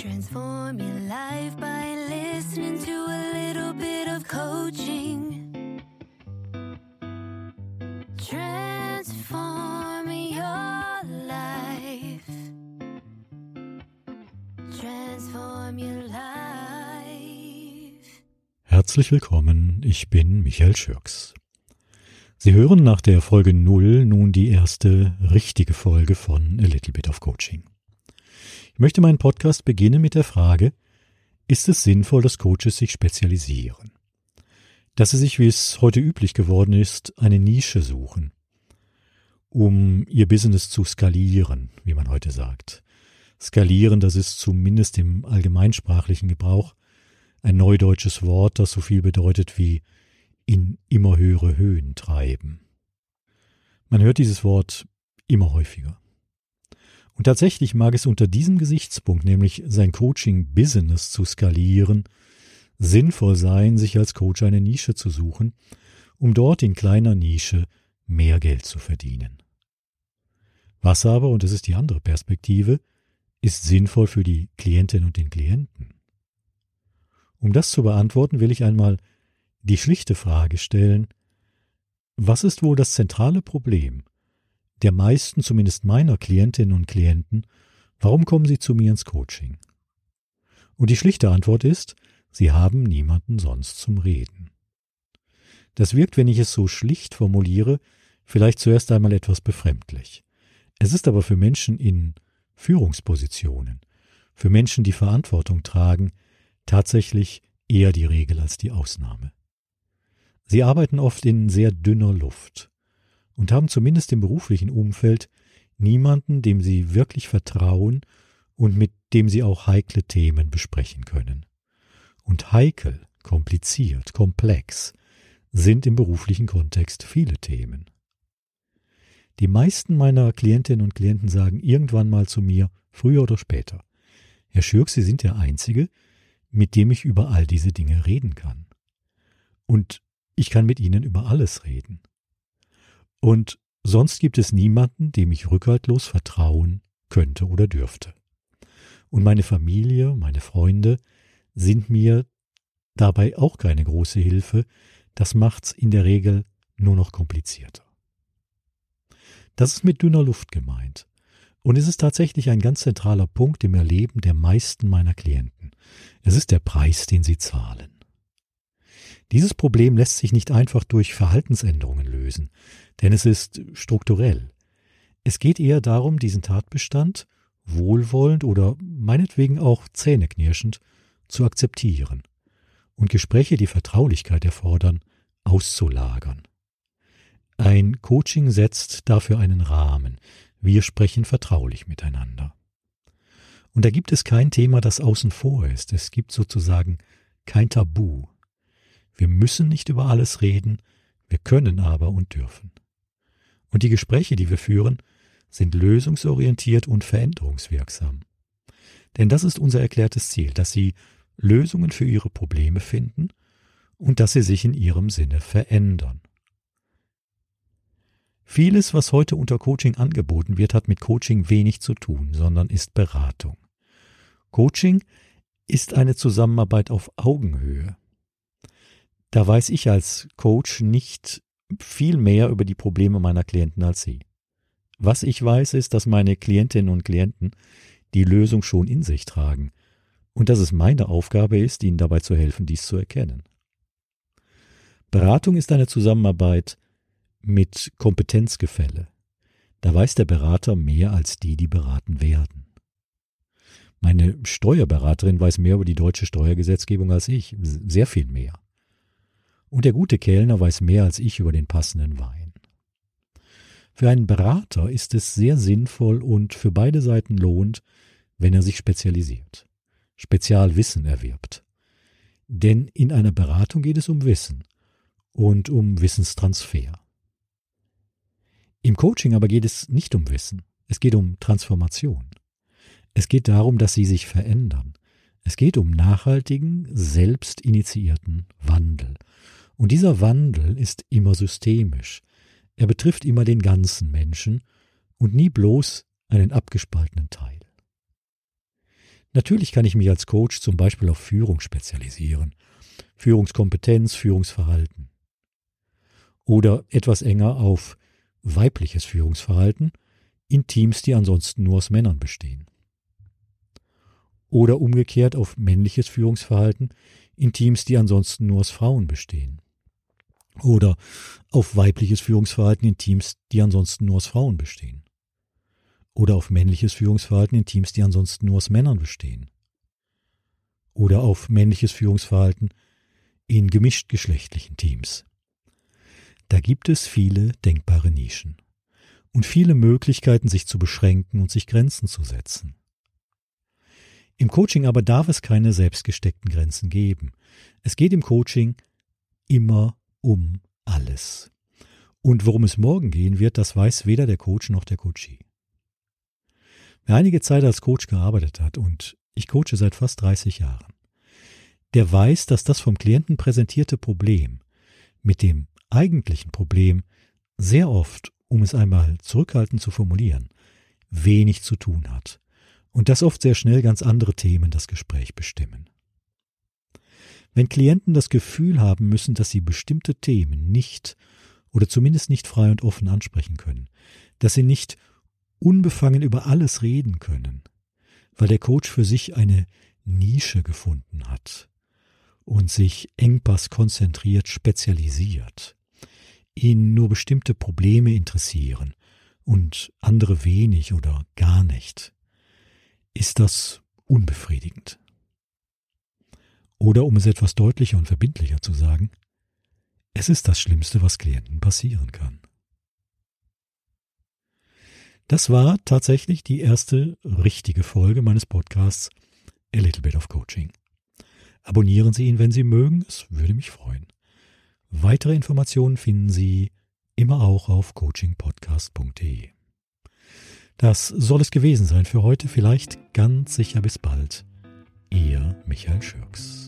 Transform your life by listening to a little bit of coaching. Transform your life. Transform your life. Herzlich willkommen, ich bin Michael Schürks. Sie hören nach der Folge 0 nun die erste richtige Folge von A Little Bit of Coaching. Ich möchte meinen Podcast beginnen mit der Frage, ist es sinnvoll, dass Coaches sich spezialisieren? Dass sie sich, wie es heute üblich geworden ist, eine Nische suchen, um ihr Business zu skalieren, wie man heute sagt. Skalieren, das ist zumindest im allgemeinsprachlichen Gebrauch ein neudeutsches Wort, das so viel bedeutet wie in immer höhere Höhen treiben. Man hört dieses Wort immer häufiger. Und tatsächlich mag es unter diesem Gesichtspunkt, nämlich sein Coaching-Business zu skalieren, sinnvoll sein, sich als Coach eine Nische zu suchen, um dort in kleiner Nische mehr Geld zu verdienen. Was aber, und das ist die andere Perspektive, ist sinnvoll für die Klientin und den Klienten? Um das zu beantworten, will ich einmal die schlichte Frage stellen, was ist wohl das zentrale Problem der meisten, zumindest meiner Klientinnen und Klienten, warum kommen sie zu mir ins Coaching? Und die schlichte Antwort ist, sie haben niemanden sonst zum Reden. Das wirkt, wenn ich es so schlicht formuliere, vielleicht zuerst einmal etwas befremdlich. Es ist aber für Menschen in Führungspositionen, für Menschen, die Verantwortung tragen, tatsächlich eher die Regel als die Ausnahme. Sie arbeiten oft in sehr dünner Luft und haben zumindest im beruflichen Umfeld niemanden, dem sie wirklich vertrauen und mit dem sie auch heikle Themen besprechen können. Und heikel, kompliziert, komplex sind im beruflichen Kontext viele Themen. Die meisten meiner Klientinnen und Klienten sagen irgendwann mal zu mir, früher oder später, Herr Schürk, Sie sind der Einzige, mit dem ich über all diese Dinge reden kann. Und ich kann mit ihnen über alles reden. Und sonst gibt es niemanden, dem ich rückhaltlos vertrauen könnte oder dürfte. Und meine Familie, meine Freunde sind mir dabei auch keine große Hilfe, das macht's in der Regel nur noch komplizierter. Das ist mit dünner Luft gemeint. Und es ist tatsächlich ein ganz zentraler Punkt im Erleben der meisten meiner Klienten. Es ist der Preis, den sie zahlen. Dieses Problem lässt sich nicht einfach durch Verhaltensänderungen lösen, denn es ist strukturell. Es geht eher darum, diesen Tatbestand wohlwollend oder meinetwegen auch zähneknirschend zu akzeptieren und Gespräche, die Vertraulichkeit erfordern, auszulagern. Ein Coaching setzt dafür einen Rahmen. Wir sprechen vertraulich miteinander. Und da gibt es kein Thema, das außen vor ist. Es gibt sozusagen kein Tabu. Wir müssen nicht über alles reden, wir können aber und dürfen. Und die Gespräche, die wir führen, sind lösungsorientiert und veränderungswirksam. Denn das ist unser erklärtes Ziel, dass Sie Lösungen für Ihre Probleme finden und dass sie sich in Ihrem Sinne verändern. Vieles, was heute unter Coaching angeboten wird, hat mit Coaching wenig zu tun, sondern ist Beratung. Coaching ist eine Zusammenarbeit auf Augenhöhe. Da weiß ich als Coach nicht viel mehr über die Probleme meiner Klienten als Sie. Was ich weiß, ist, dass meine Klientinnen und Klienten die Lösung schon in sich tragen und dass es meine Aufgabe ist, ihnen dabei zu helfen, dies zu erkennen. Beratung ist eine Zusammenarbeit mit Kompetenzgefälle. Da weiß der Berater mehr als die, die beraten werden. Meine Steuerberaterin weiß mehr über die deutsche Steuergesetzgebung als ich, sehr viel mehr. Und der gute Kellner weiß mehr als ich über den passenden Wein. Für einen Berater ist es sehr sinnvoll und für beide Seiten lohnt, wenn er sich spezialisiert, Spezialwissen erwirbt. Denn in einer Beratung geht es um Wissen und um Wissenstransfer. Im Coaching aber geht es nicht um Wissen, es geht um Transformation. Es geht darum, dass sie sich verändern. Es geht um nachhaltigen, selbstinitiierten Wandel. Und dieser Wandel ist immer systemisch. Er betrifft immer den ganzen Menschen und nie bloß einen abgespaltenen Teil. Natürlich kann ich mich als Coach zum Beispiel auf Führung spezialisieren. Führungskompetenz, Führungsverhalten. Oder etwas enger auf weibliches Führungsverhalten in Teams, die ansonsten nur aus Männern bestehen. Oder umgekehrt auf männliches Führungsverhalten in Teams, die ansonsten nur aus Frauen bestehen. Oder auf weibliches Führungsverhalten in Teams, die ansonsten nur aus Frauen bestehen. Oder auf männliches Führungsverhalten in Teams, die ansonsten nur aus Männern bestehen. Oder auf männliches Führungsverhalten in gemischtgeschlechtlichen Teams. Da gibt es viele denkbare Nischen und viele Möglichkeiten, sich zu beschränken und sich Grenzen zu setzen. Im Coaching aber darf es keine selbstgesteckten Grenzen geben. Es geht im Coaching immer um alles. Und worum es morgen gehen wird, das weiß weder der Coach noch der Coachee. Wer einige Zeit als Coach gearbeitet hat und ich coache seit fast 30 Jahren, der weiß, dass das vom Klienten präsentierte Problem mit dem eigentlichen Problem sehr oft, um es einmal zurückhaltend zu formulieren, wenig zu tun hat und dass oft sehr schnell ganz andere Themen das Gespräch bestimmen. Wenn Klienten das Gefühl haben müssen, dass sie bestimmte Themen nicht oder zumindest nicht frei und offen ansprechen können, dass sie nicht unbefangen über alles reden können, weil der Coach für sich eine Nische gefunden hat und sich Engpass konzentriert spezialisiert, ihn nur bestimmte Probleme interessieren und andere wenig oder gar nicht, ist das unbefriedigend. Oder um es etwas deutlicher und verbindlicher zu sagen, es ist das Schlimmste, was Klienten passieren kann. Das war tatsächlich die erste richtige Folge meines Podcasts A Little Bit of Coaching. Abonnieren Sie ihn, wenn Sie mögen, es würde mich freuen. Weitere Informationen finden Sie immer auch auf coachingpodcast.de. Das soll es gewesen sein für heute, vielleicht ganz sicher bis bald. Ihr Michael Schürks.